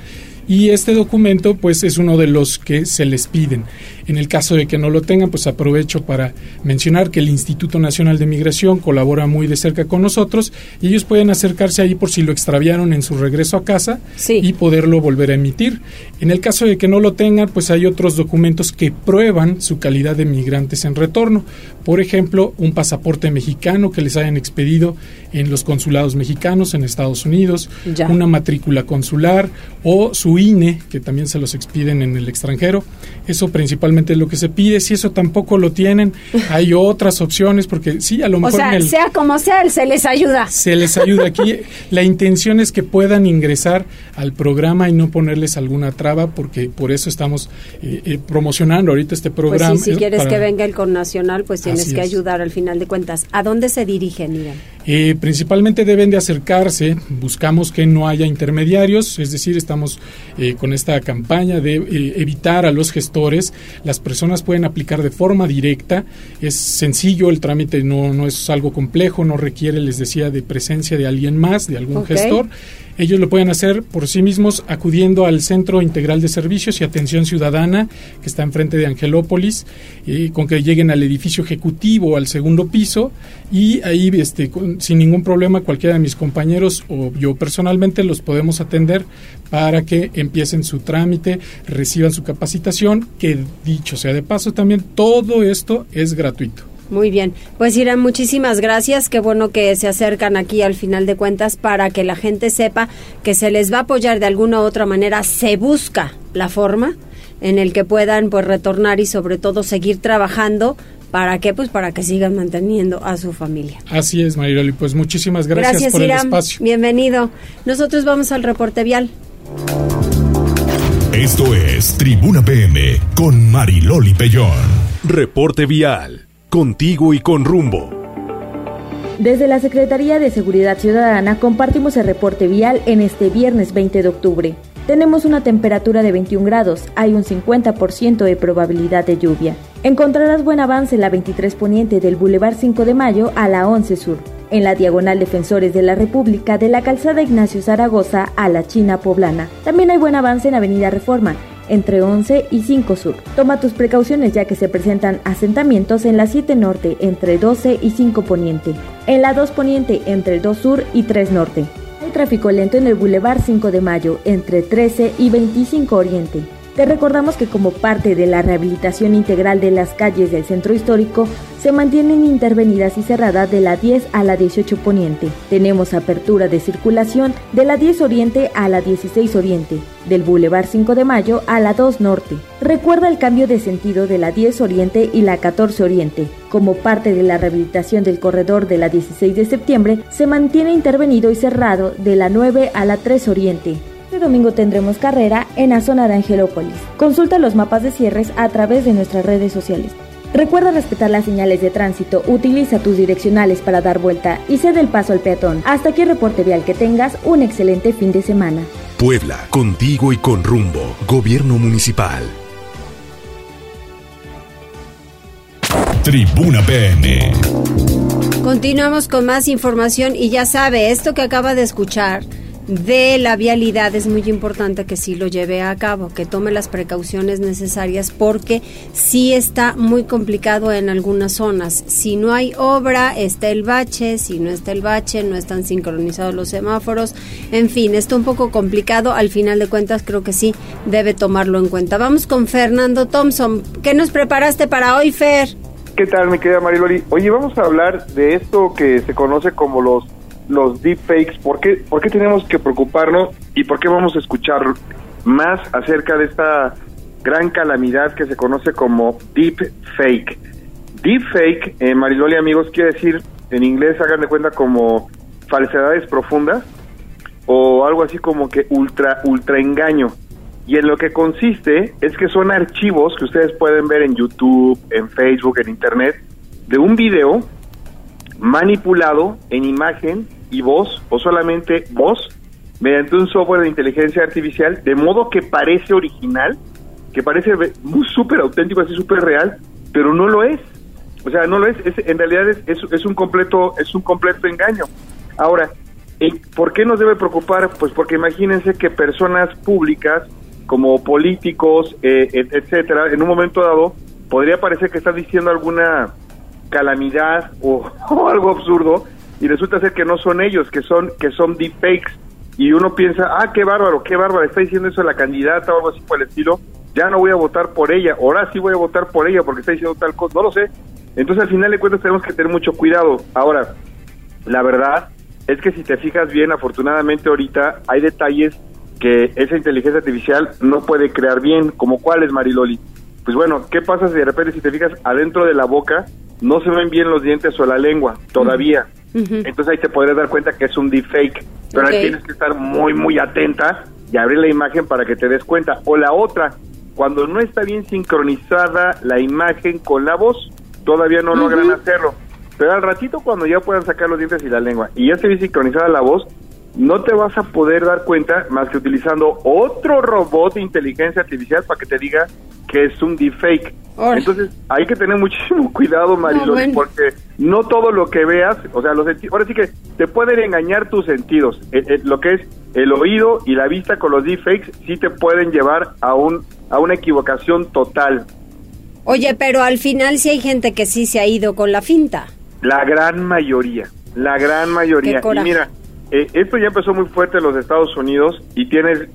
y este documento pues es uno de los que se les piden. En el caso de que no lo tengan, pues aprovecho para mencionar que el Instituto Nacional de Migración colabora muy de cerca con nosotros y ellos pueden acercarse ahí por si lo extraviaron en su regreso a casa y poderlo volver a emitir. En el caso de que no lo tengan, pues hay otros documentos que prueban su calidad de migrantes en retorno. Por ejemplo, un pasaporte mexicano que les hayan expedido en los consulados mexicanos en Estados Unidos, Ya. una matrícula consular o su INE, que también se los expiden en el extranjero. Eso principalmente es lo que se pide. Si eso tampoco lo tienen, hay otras opciones, porque sí, a lo O mejor sea, en el- sea como sea, se les ayuda. se les ayuda aquí. La intención es que puedan ingresar al programa y no ponerles alguna traba, porque por eso estamos eh, eh, promocionando ahorita este Pues programa. sí, si quieres para- que venga el connacional, pues tienes Así que es. ayudar al final de cuentas. ¿A dónde se dirigen, Irán? Eh, principalmente deben de acercarse, buscamos que no haya intermediarios, es decir, estamos eh, con esta campaña de eh, evitar a los gestores, las personas pueden aplicar de forma directa, es sencillo, el trámite no, no es algo complejo, no requiere, les decía, de presencia de alguien más, de algún gestor. Ellos lo pueden hacer por sí mismos acudiendo al Centro Integral de Servicios y Atención Ciudadana, que está enfrente de Angelópolis, eh, con que lleguen al edificio ejecutivo, al segundo piso, y ahí, este, con- sin ningún problema, cualquiera de mis compañeros o yo personalmente los podemos atender para que empiecen su trámite, reciban su capacitación, que dicho sea de paso, también todo esto es gratuito. Muy bien, pues Irán, muchísimas gracias. Qué bueno que se acercan aquí al final de cuentas para que la gente sepa que se les va a apoyar de alguna u otra manera. Se busca la forma en el que puedan pues retornar y sobre todo seguir trabajando. ¿Para qué? Pues para que sigan manteniendo a su familia. Así es, Mayroli, pues muchísimas gracias, por Irán. el espacio. Bienvenido. Nosotros vamos al reporte vial. Esto es Tribuna PM con Mariloli Pellón. Reporte vial. Contigo y con rumbo. Desde la Secretaría de Seguridad Ciudadana compartimos el reporte vial en este viernes 20 de octubre. Tenemos una temperatura de 21 grados, hay un 50% de probabilidad de lluvia. Encontrarás buen avance en la 23 poniente del Boulevard 5 de Mayo a la 11 Sur, en la diagonal Defensores de la República de la calzada Ignacio Zaragoza a la China Poblana. También hay buen avance en Avenida Reforma, entre 11 y 5 Sur. Toma tus precauciones ya que se presentan asentamientos en la 7 Norte entre 12 y 5 Poniente, en la 2 Poniente entre 2 Sur y 3 Norte. Hay tráfico lento en el Boulevard 5 de Mayo entre 13 y 25 Oriente. Te recordamos que como parte de la rehabilitación integral de las calles del centro histórico, se mantienen intervenidas y cerradas de la 10 a la 18 Poniente. Tenemos apertura de circulación de la 10 Oriente a la 16 Oriente, del Boulevard 5 de Mayo a la 2 Norte. Recuerda el cambio de sentido de la 10 Oriente y la 14 Oriente. Como parte de la rehabilitación del corredor de la 16 de septiembre, se mantiene intervenido y cerrado de la 9 a la 3 Oriente. Este domingo tendremos carrera en la zona de Angelópolis. Consulta los mapas de cierres a través de nuestras redes sociales. Recuerda respetar las señales de tránsito, utiliza tus direccionales para dar vuelta y cede el paso al peatón. Hasta aquí el reporte vial que tengas un excelente fin de semana. Puebla, contigo y con rumbo. Gobierno Municipal. Tribuna PM. Continuamos con más información y ya sabe, esto que acaba de escuchar de la vialidad es muy importante que sí lo lleve a cabo, que tome las precauciones necesarias porque sí está muy complicado en algunas zonas. Si no hay obra, está el bache, si no está el bache, no están sincronizados los semáforos, en fin, está un poco complicado, al final de cuentas creo que sí debe tomarlo en cuenta. Vamos con Fernando Thompson, ¿qué nos preparaste para hoy, Fer? ¿Qué tal, mi querida Mariloli? Oye, vamos a hablar de esto que se conoce como los los deepfakes, ¿por qué, ¿por qué tenemos que preocuparnos y por qué vamos a escuchar más acerca de esta gran calamidad que se conoce como deepfake? Deepfake, eh, Mariloli amigos, quiere decir en inglés, hagan de cuenta como falsedades profundas o algo así como que ultra, ultra engaño. Y en lo que consiste es que son archivos que ustedes pueden ver en YouTube, en Facebook, en Internet, de un video manipulado en imagen y voz o solamente voz mediante un software de inteligencia artificial de modo que parece original, que parece muy súper auténtico, así súper real, pero no lo es. O sea, no lo es, en realidad es, es, un completo es un completo engaño. Ahora, ¿por qué nos debe preocupar? Pues porque imagínense que personas públicas como políticos, eh, etcétera, en un momento dado podría parecer que están diciendo alguna calamidad o algo absurdo y resulta ser que no son ellos, que son que son deepfakes y uno piensa, ah, qué bárbaro, qué bárbaro, está diciendo eso la candidata o algo así por el estilo, ya no voy a votar por ella, ahora sí voy a votar por ella porque está diciendo tal cosa, no lo sé. Entonces al final de cuentas tenemos que tener mucho cuidado. Ahora, la verdad es que si te fijas bien, afortunadamente ahorita hay detalles que esa inteligencia artificial no puede crear bien, como cuáles, Mariloli. Pues bueno, ¿qué pasa si de repente si te fijas adentro de la boca no se ven bien los dientes o la lengua todavía? Entonces ahí te podrías dar cuenta que es un deepfake. Pero ahí tienes que estar muy, muy atenta y abrir la imagen para que te des cuenta. O la otra, cuando no está bien sincronizada la imagen con la voz, todavía no logran hacerlo. Pero al ratito cuando ya puedan sacar los dientes y la lengua y ya esté bien sincronizada la voz, no te vas a poder dar cuenta más que utilizando otro robot de inteligencia artificial para que te diga que es un deepfake. Entonces hay que tener muchísimo cuidado, Marilón, porque no todo lo que veas, o sea, los ahora sí que te pueden engañar tus sentidos. Eh, eh, lo que es el oído y la vista con los deepfakes sí te pueden llevar a un a una equivocación total. Oye, pero al final sí hay gente que sí se ha ido con la finta. La gran mayoría, la gran mayoría. Y mira, eh, esto ya empezó muy fuerte en los Estados Unidos y tienes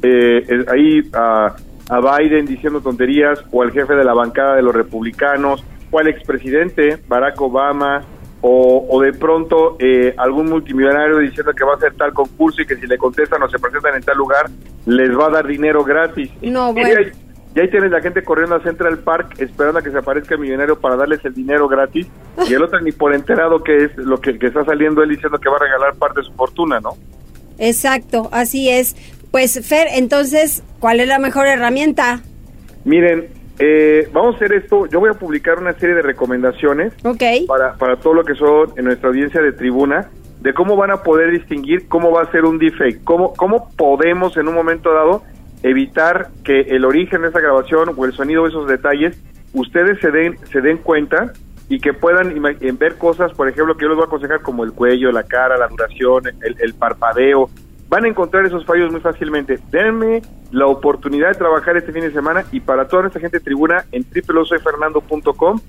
ahí a a Biden diciendo tonterías o al jefe de la bancada de los republicanos o al expresidente Barack Obama o, de pronto eh, algún multimillonario diciendo que va a hacer tal concurso y que si le contestan o se presentan en tal lugar les va a dar dinero gratis. No, bueno. Y ahí, tienes la gente corriendo a Central Park esperando a que se aparezca el millonario para darles el dinero gratis y el otro ni por enterado que es lo que, que está saliendo él diciendo que va a regalar parte de su fortuna, ¿no? Exacto, así es. Pues Fer, entonces, ¿cuál es la mejor herramienta? Miren, eh, vamos a hacer esto. Yo voy a publicar una serie de recomendaciones para, para todo lo que son en nuestra audiencia de tribuna, de cómo van a poder distinguir cómo va a ser un deepfake, cómo, cómo podemos en un momento dado evitar que el origen de esa grabación o el sonido, esos detalles, ustedes se den, se den cuenta y que puedan ver cosas, por ejemplo, que yo les voy a aconsejar como el cuello, la cara, la duración, el, el parpadeo, van a encontrar esos fallos muy fácilmente. Denme la oportunidad de trabajar este fin de semana y para toda nuestra gente de tribuna en www.soyfernando.com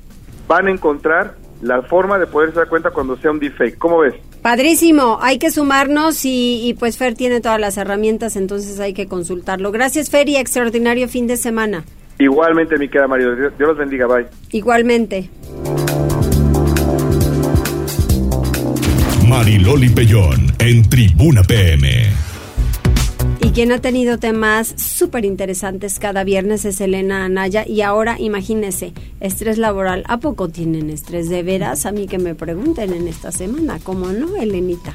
van a encontrar la forma de poderse dar cuenta cuando sea un deepfake. ¿Cómo ves? Padrísimo, hay que sumarnos y, pues Fer tiene todas las herramientas, entonces hay que consultarlo. Gracias Fer y extraordinario fin de semana. Igualmente, mi querida Mario. Dios los bendiga, bye. Igualmente. Mariloli Pellón en Tribuna PM. Y quien ha tenido temas súper interesantes cada viernes es Elena Anaya. Y ahora imagínese, estrés laboral. ¿A poco tienen estrés de veras? A mí que me pregunten en esta semana. ¿Cómo no, Elenita?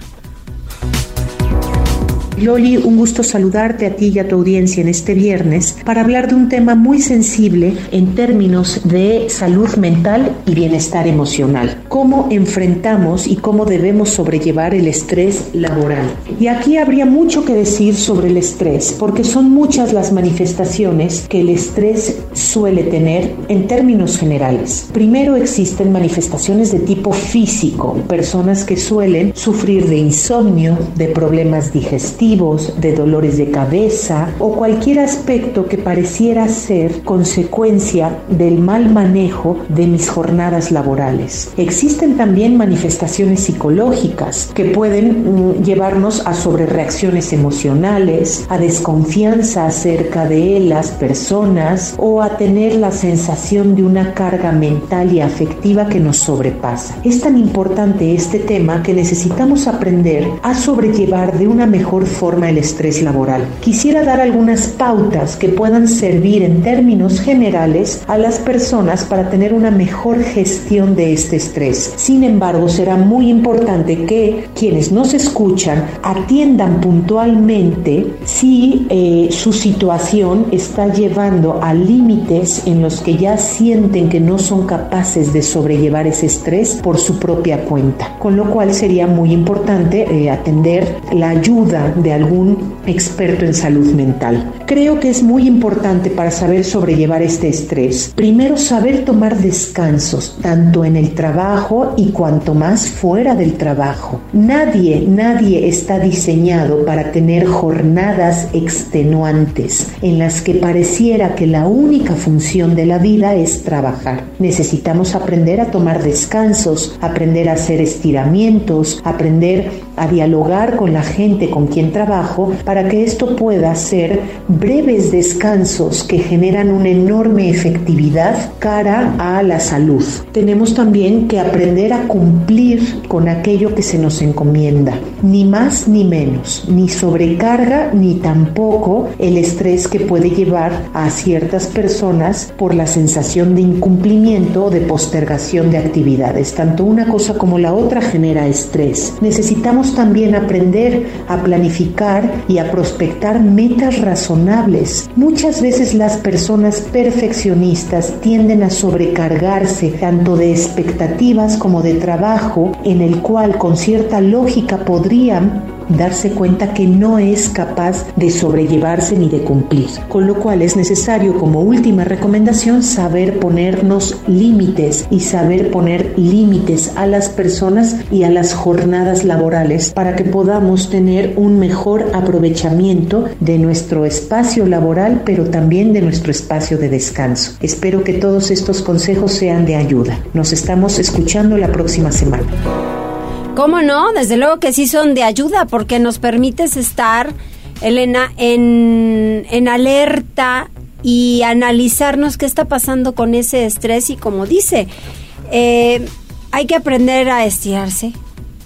Loli, un gusto saludarte a ti y a tu audiencia en este viernes para hablar de un tema muy sensible en términos de salud mental y bienestar emocional. Cómo enfrentamos y cómo debemos sobrellevar el estrés laboral. Y aquí habría mucho que decir sobre el estrés, porque son muchas las manifestaciones que el estrés suele tener en términos generales. Primero existen manifestaciones de tipo físico, personas que suelen sufrir de insomnio, de problemas digestivos, de dolores de cabeza o cualquier aspecto que pareciera ser consecuencia del mal manejo de mis jornadas laborales. Existen también manifestaciones psicológicas que pueden mm, llevarnos a sobrereacciones emocionales, a desconfianza acerca de las personas o a tener la sensación de una carga mental y afectiva que nos sobrepasa. Es tan importante este tema que necesitamos aprender a sobrellevar de una mejor forma el estrés laboral. Quisiera dar algunas pautas que puedan servir en términos generales a las personas para tener una mejor gestión de este estrés. Sin embargo, será muy importante que quienes nos escuchan atiendan puntualmente si eh, su situación está llevando a límites en los que ya sienten que no son capaces de sobrellevar ese estrés por su propia cuenta. Con lo cual sería muy importante eh, atender la ayuda de algún experto en salud mental. Creo que es muy importante para saber sobrellevar este estrés. Primero, saber tomar descansos, tanto en el trabajo y cuanto más fuera del trabajo. Nadie, nadie está diseñado para tener jornadas extenuantes en las que pareciera que la única función de la vida es trabajar. Necesitamos aprender a tomar descansos, aprender a hacer estiramientos, aprender a dialogar con la gente con quien trabajo para que esto pueda ser breves descansos que generan una enorme efectividad cara a la salud. Tenemos también que aprender a cumplir con aquello que se nos encomienda, ni más ni menos, ni sobrecarga ni tampoco el estrés que puede llevar a ciertas personas por la sensación de incumplimiento o de postergación de actividades. Tanto una cosa como la otra genera estrés. Necesitamos también aprender a planificar y a prospectar metas razonables. Muchas veces las personas perfeccionistas tienden a sobrecargarse tanto de expectativas como de trabajo en el cual con cierta lógica podrían darse cuenta que no es capaz de sobrellevarse ni de cumplir. Con lo cual es necesario como última recomendación saber ponernos límites y saber poner límites a las personas y a las jornadas laborales para que podamos tener un mejor aprovechamiento de nuestro espacio laboral pero también de nuestro espacio de descanso. Espero que todos estos consejos sean de ayuda. Nos estamos escuchando la próxima semana. ¿Cómo no? Desde luego que sí son de ayuda porque nos permites estar, Elena, en, en alerta y analizarnos qué está pasando con ese estrés y como dice, eh, hay que aprender a estirarse,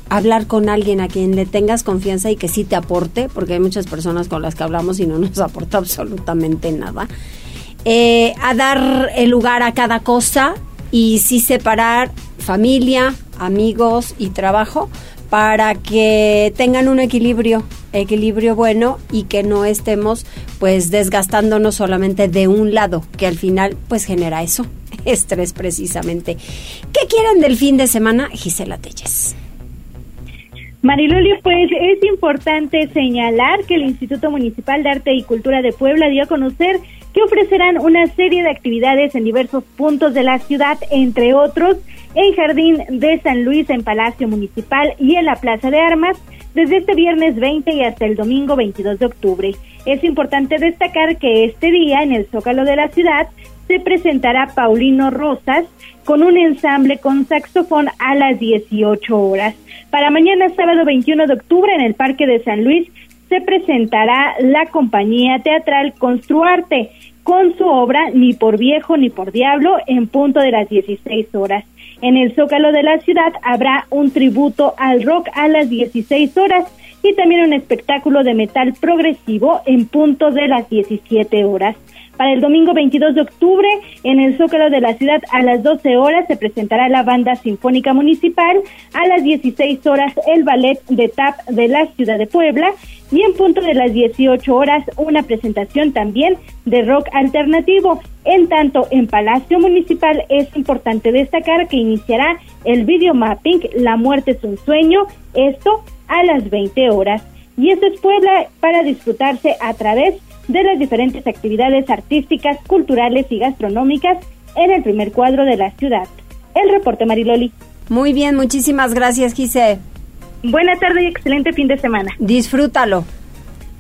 hablar con alguien a quien le tengas confianza y que sí te aporte, porque hay muchas personas con las que hablamos y no nos aporta absolutamente nada. Eh, a dar el lugar a cada cosa y sí separar familia, amigos y trabajo para que tengan un equilibrio, equilibrio bueno y que no estemos pues desgastándonos solamente de un lado, que al final pues genera eso, estrés precisamente. ¿Qué quieren del fin de semana, Gisela Telles? Mariloli, pues es importante señalar que el Instituto Municipal de Arte y Cultura de Puebla dio a conocer que ofrecerán una serie de actividades en diversos puntos de la ciudad, entre otros en Jardín de San Luis, en Palacio Municipal y en la Plaza de Armas, desde este viernes 20 y hasta el domingo 22 de octubre. Es importante destacar que este día, en el Zócalo de la ciudad, se presentará Paulino Rosas con un ensamble con saxofón a las 18 horas. Para mañana, sábado 21 de octubre, en el Parque de San Luis, se presentará la compañía teatral Construarte con su obra Ni por viejo ni por diablo en punto de las 16 horas. En el Zócalo de la ciudad habrá un tributo al rock a las 16 horas y también un espectáculo de metal progresivo en punto de las 17 horas. Para el domingo 22 de octubre, en el Zócalo de la ciudad, a las 12 horas se presentará la Banda Sinfónica Municipal, a las 16 horas el Ballet de TAP de la ciudad de Puebla y en punto de las 18 horas una presentación también de rock alternativo. En tanto, en Palacio Municipal es importante destacar que iniciará el video mapping La muerte es un sueño, esto a las 20 horas. Y esto es Puebla para disfrutarse a través de las diferentes actividades artísticas, culturales y gastronómicas en el primer cuadro de la ciudad. El reporte Mariloli. Muy bien, muchísimas gracias, Gise. Buena tarde y excelente fin de semana. Disfrútalo.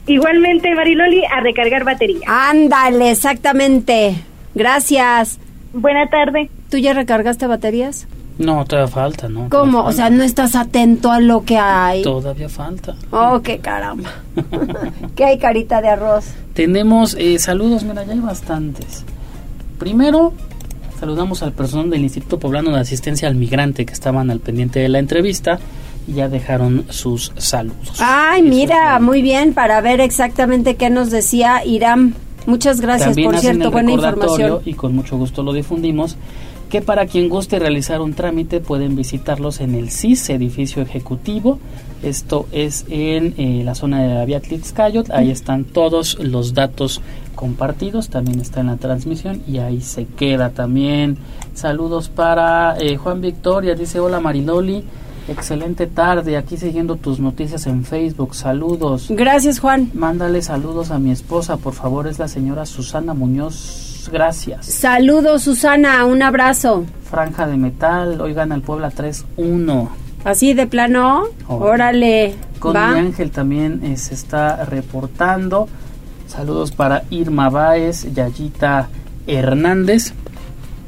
Igualmente, Mariloli, a recargar batería. Ándale, exactamente. Gracias. Buena tarde. ¿Tú ya recargaste baterías? No, todavía falta, ¿no? ¿Cómo? O sea, no estás atento a lo que hay. Todavía falta. Oh, qué caramba. ¿Qué hay, carita de arroz? Tenemos eh, saludos, mira, ya hay bastantes. Primero, saludamos al personal del Instituto Poblano de Asistencia al Migrante que estaban al pendiente de la entrevista ya dejaron sus saludos. Ay, mira, muy bien, para ver exactamente qué nos decía Irán. Muchas gracias, También por hacen cierto, el buena información. Y con mucho gusto lo difundimos. Que para quien guste realizar un trámite pueden visitarlos en el CIS, edificio ejecutivo. Esto es en eh, la zona de la Vía Tlixcayot. Ahí están todos los datos compartidos. También está en la transmisión y ahí se queda también. Saludos para eh, Juan Victoria. Dice: Hola Mariloli. Excelente tarde, aquí siguiendo tus noticias en Facebook. Saludos. Gracias, Juan. Mándale saludos a mi esposa, por favor, es la señora Susana Muñoz. Gracias. Saludos, Susana, un abrazo. Franja de metal, hoy gana el Puebla 3-1. Así de plano, órale. Con va. mi ángel también eh, se está reportando. Saludos para Irma Báez, Yayita Hernández.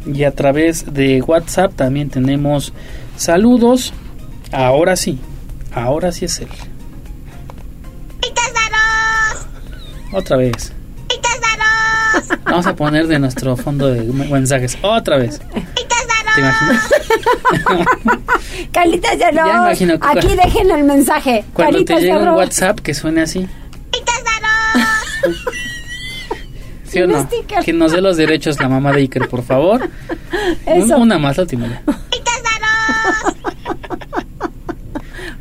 Y a través de WhatsApp también tenemos saludos. Ahora sí, ahora sí es él. Otra vez. Vamos a poner de nuestro fondo de mensajes. Otra vez. ¿Te imaginas? Calitas Ya arroz. imagino que Aquí cuando- dejen el mensaje. Cuando Calitas te llega un. WhatsApp que suene así. ¿Sí o Sin no? sticker. Que nos dé los derechos la mamá de Iker, por favor. Eso. Una más, la última ya.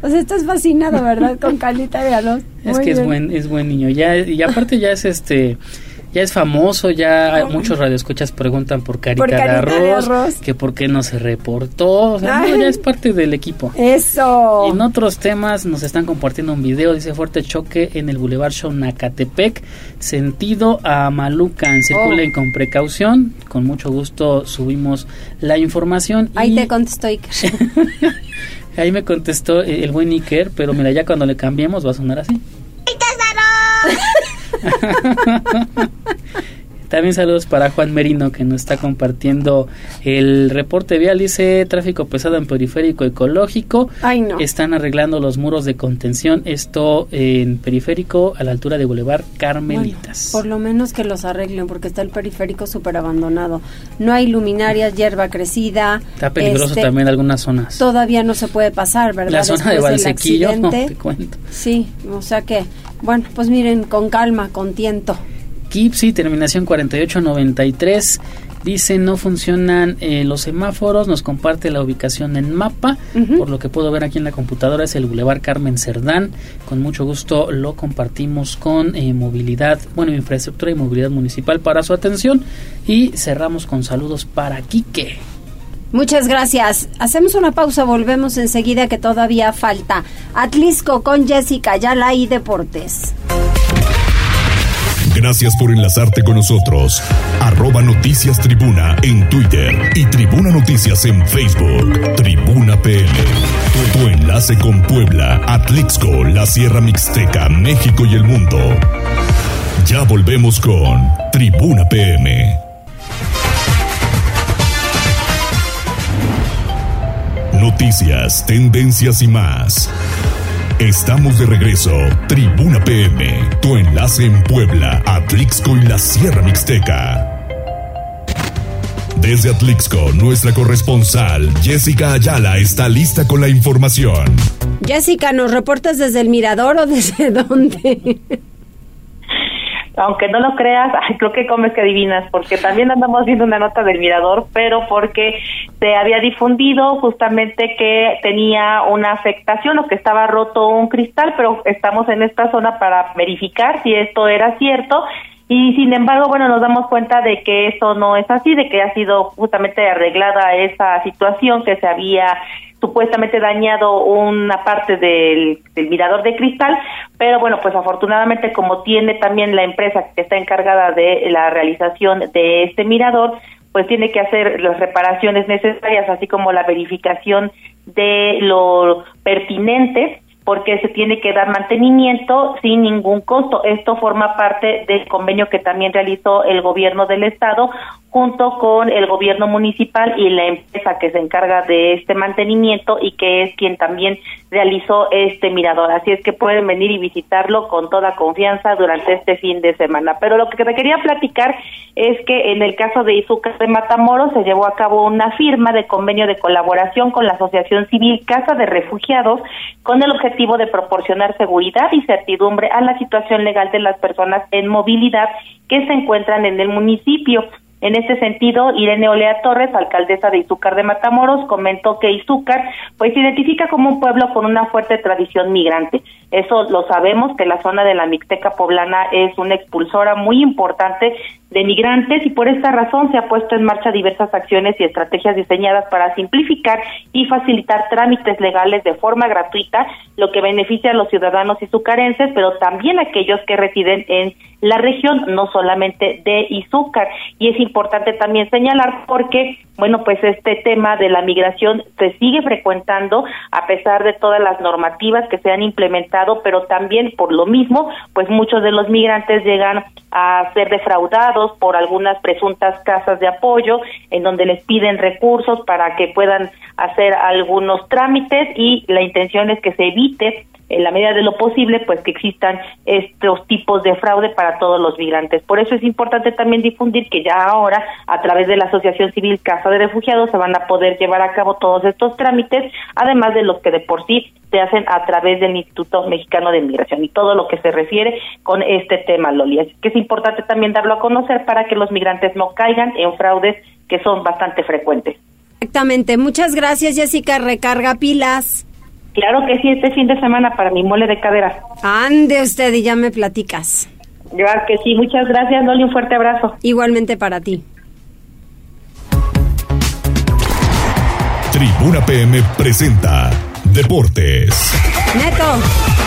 O sea, estás fascinado, ¿verdad? Con de arroz. Es Muy que es buen, es buen niño. Ya, y aparte ya es este, ya es famoso, ya hay muchos radioescuchas preguntan por carita, Por Carita de, de arroz, que por qué no se reportó, o sea, no, ya es parte del equipo. Eso. En otros temas nos están compartiendo un video, dice fuerte choque en el Boulevard Xonacatepec, sentido a Malucan, circulen Oh. con precaución, con mucho gusto subimos la información. Ahí y te contestó Iker. ahí me contestó eh, el buen Iker, pero mira, ya cuando le cambiemos va a sonar así. También saludos para Juan Merino que nos está compartiendo el reporte vial. Dice tráfico pesado en periférico ecológico. Ay, no. Están arreglando los muros de contención. Esto en periférico a la altura de Boulevard Carmelitas. Por lo menos que los arreglen, porque está el periférico súper abandonado. No hay luminarias, hierba crecida. Está peligroso este, también algunas zonas. Todavía no se puede pasar, ¿verdad? La zona de Después Valsequillo, no te cuento. Sí, o sea que, bueno, pues miren, con calma, con tiento. Kipsi, terminación 4893. Dice no funcionan eh, los semáforos, nos comparte la ubicación en mapa, por lo que puedo ver aquí en la computadora es el Boulevard Carmen Cerdán, con mucho gusto lo compartimos con eh, movilidad, bueno, infraestructura y movilidad municipal para su atención y cerramos con saludos para Quique. Muchas gracias. Hacemos una pausa, volvemos enseguida que todavía falta. Atlisco con Jessica Yala y Deportes. Gracias por enlazarte con nosotros. Arroba Noticias Tribuna en Twitter y Tribuna Noticias en Facebook. Tribuna. Tu, tu enlace con Puebla, Atlixco, la Sierra Mixteca, México y el mundo. Ya volvemos con Tribuna PM. Noticias, tendencias y más. Estamos de regreso. Tribuna PM, tu enlace en Puebla, Atlixco y la Sierra Mixteca. Desde Atlixco, nuestra corresponsal Jessica Ayala está lista con la información. Jessica, ¿nos reportas desde el mirador o desde dónde? Aunque no lo creas, creo que comes que adivinas, porque también andamos viendo una nota del Mirador, pero porque se había difundido justamente que tenía una afectación o que estaba roto un cristal, pero estamos en esta zona para verificar si esto era cierto. Y sin embargo, bueno, nos damos cuenta de que eso no es así, de que ha sido justamente arreglada esa situación que se había supuestamente dañado una parte del, mirador de cristal, pero bueno, pues afortunadamente como tiene también la empresa que está encargada de la realización de este mirador, pues tiene que hacer las reparaciones necesarias, así como la verificación de lo pertinente porque se tiene que dar mantenimiento sin ningún costo. Esto forma parte del convenio que también realizó el gobierno del estado junto con el gobierno municipal y la empresa que se encarga de este mantenimiento y que es quien también realizó este mirador. Así es que pueden venir y visitarlo con toda confianza durante este fin de semana. Pero lo que te quería platicar es que en el caso de Izúcar de Matamoros se llevó a cabo una firma de convenio de colaboración con la Asociación Civil Casa de Refugiados con el objetivo de proporcionar seguridad y certidumbre a la situación legal de las personas en movilidad que se encuentran en el municipio. En este sentido, Irene Olea Torres, alcaldesa de Izúcar de Matamoros, comentó que Izúcar pues se identifica como un pueblo con una fuerte tradición migrante. Eso lo sabemos que la zona de la Mixteca poblana es una expulsora muy importante de migrantes y por esta razón se ha puesto en marcha diversas acciones y estrategias diseñadas para simplificar y facilitar trámites legales de forma gratuita, lo que beneficia a los ciudadanos izucarenses, pero también a aquellos que residen en la región, no solamente de Izúcar. Y es importante también señalar porque, bueno, pues este tema de la migración se sigue frecuentando a pesar de todas las normativas que se han implementado, pero también por lo mismo, pues muchos de los migrantes llegan a ser defraudados por algunas presuntas casas de apoyo en donde les piden recursos para que puedan hacer algunos trámites y la intención es que se evite en la medida de lo posible, pues que existan estos tipos de fraude para todos los migrantes. Por eso es importante también difundir que ya ahora, a través de la Asociación Civil Casa de Refugiados, se van a poder llevar a cabo todos estos trámites, además de los que de por sí se hacen a través del Instituto Mexicano de Migración y todo lo que se refiere con este tema, Loli. Así que es importante también darlo a conocer para que los migrantes no caigan en fraudes que son bastante frecuentes. Exactamente. Muchas gracias, Jessica. Recarga pilas. Claro que sí, este fin de semana para mi mole de cadera. Ande usted y ya me platicas. Claro que sí, muchas gracias, Loli, un fuerte abrazo. Igualmente para ti. Tribuna PM presenta Deportes. Neto.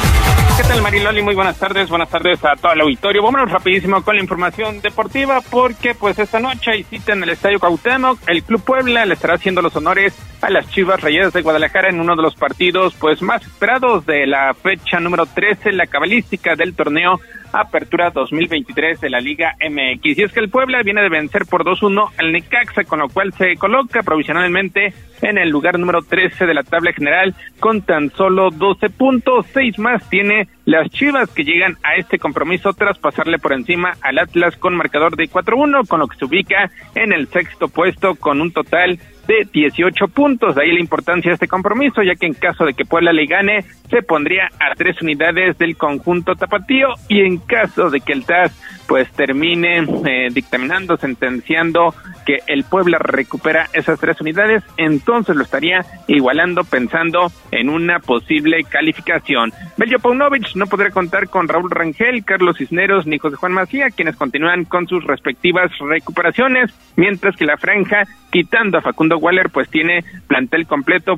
¿Qué tal Mariloli? Muy buenas tardes, buenas tardes a todo el auditorio. Vámonos rapidísimo con la información deportiva porque pues esta noche hay cita en el Estadio Cuauhtémoc. El Club Puebla le estará haciendo los honores a las Chivas Rayadas de Guadalajara en uno de los partidos pues más esperados de la fecha número 13, la cabalística del torneo Apertura 2023 de la Liga MX. Y es que el Puebla viene de vencer por 2-1 al Necaxa, con lo cual se coloca provisionalmente en el lugar número 13 de la tabla general con tan solo 12 puntos. Seis más tiene las Chivas que llegan a este compromiso tras pasarle por encima al Atlas con marcador de 4-1, con lo que se ubica en el sexto puesto con un total de 18 puntos. De ahí la importancia de este compromiso, ya que en caso de que Puebla le gane, se pondría a tres unidades del conjunto tapatío y en caso de que el TAS pues termine eh, dictaminando, sentenciando que el Puebla recupera esas tres unidades, entonces lo estaría igualando pensando en una posible calificación. Bello Paunovic no podrá contar con Raúl Rangel, Carlos Cisneros ni José Juan Macía, quienes continúan con sus respectivas recuperaciones, mientras que la franja, quitando a Facundo Waller, pues tiene plantel completo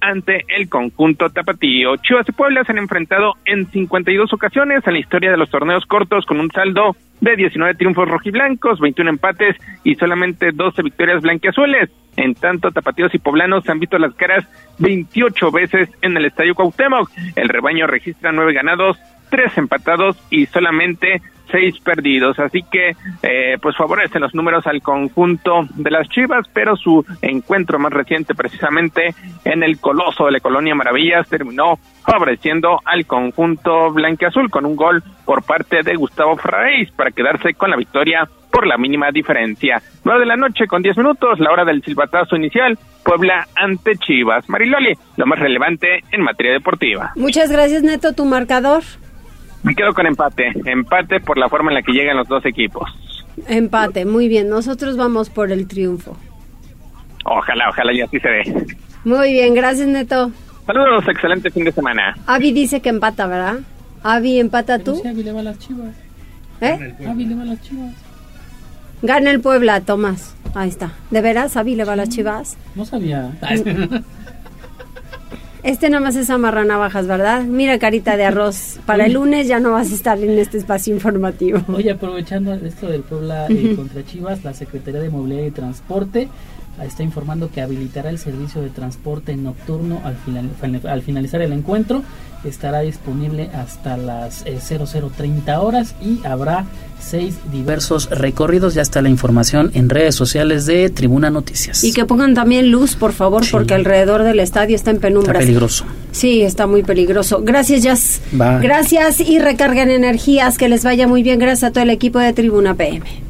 ante el conjunto tapatío. Chivas y Puebla se han enfrentado en 52 ocasiones en la historia de los torneos cortos con un saldo de 19 triunfos rojiblancos, 21 empates y solamente 12 victorias blanquiazules. En tanto, tapatíos y poblanos se han visto las caras 28 veces en el Estadio Cuauhtémoc. El rebaño registra nueve ganados, tres empatados y solamente seis perdidos. Así que, eh, pues favorecen los números al conjunto de las Chivas, pero su encuentro más reciente, precisamente en el Coloso de la Colonia Maravillas, terminó favoreciendo al conjunto blanqueazul con un gol por parte de Gustavo Ferraris para quedarse con la victoria por la mínima diferencia. Nueve de la noche con diez minutos, la hora del silbatazo inicial, Puebla ante Chivas. Mariloli, lo más relevante en materia deportiva. Muchas gracias, Neto. ¿Tu marcador? Me quedo con empate, empate por la forma en la que llegan los dos equipos. Empate, muy bien. Nosotros vamos por el triunfo. Ojalá, ojalá y así se ve. Muy bien, gracias Neto. Saludos, excelente fin de semana. Avi dice que empata, ¿verdad? Avi, empata tú. Sí, Avi le va a las chivas. ¿Eh? Avi le va a las chivas. Gana el Puebla, Tomás. Ahí está. ¿De veras, Avi le va a las chivas? No sabía. Este nada más es amarrar navajas, ¿verdad? Mira, carita de arroz. Para el lunes ya no vas a estar en este espacio informativo. Oye, aprovechando esto del Puebla eh, contra Chivas, la Secretaría de Movilidad y Transporte está informando que habilitará el servicio de transporte nocturno al, final, al finalizar el encuentro. Estará disponible hasta las eh, 0030 horas y habrá seis diversos recorridos. Ya está la información en redes sociales de Tribuna Noticias. Y que pongan también luz, por favor, porque alrededor del estadio está en penumbras. Está peligroso. Sí, está muy peligroso. Gracias, Jazz. Bye. Gracias y recarguen energías. Que les vaya muy bien. Gracias a todo el equipo de Tribuna PM.